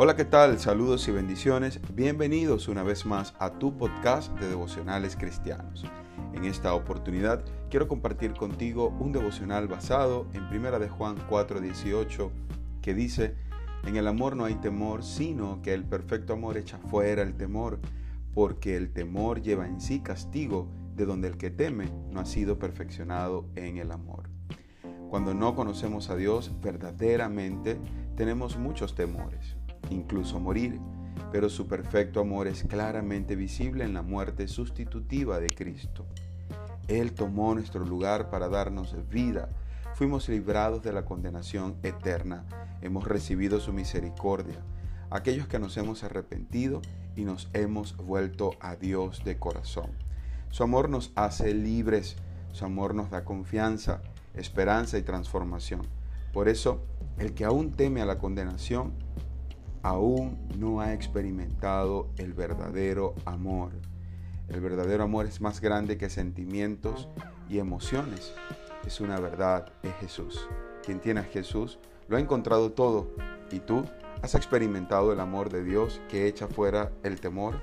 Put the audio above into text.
Hola, ¿qué tal? Saludos y bendiciones. Bienvenidos una vez más a tu podcast de devocionales cristianos. En esta oportunidad quiero compartir contigo un devocional basado en 1 de Juan 4:18 que dice, en el amor no hay temor, sino que el perfecto amor echa fuera el temor, porque el temor lleva en sí castigo, de donde el que teme no ha sido perfeccionado en el amor. Cuando no conocemos a Dios verdaderamente, tenemos muchos temores incluso morir, pero su perfecto amor es claramente visible en la muerte sustitutiva de Cristo. Él tomó nuestro lugar para darnos vida. Fuimos librados de la condenación eterna. Hemos recibido su misericordia. Aquellos que nos hemos arrepentido y nos hemos vuelto a Dios de corazón. Su amor nos hace libres. Su amor nos da confianza, esperanza y transformación. Por eso, el que aún teme a la condenación aún no ha experimentado el verdadero amor. El verdadero amor es más grande que sentimientos y emociones. Es una verdad, es Jesús. Quien tiene a Jesús lo ha encontrado todo. ¿Y tú has experimentado el amor de Dios que echa fuera el temor?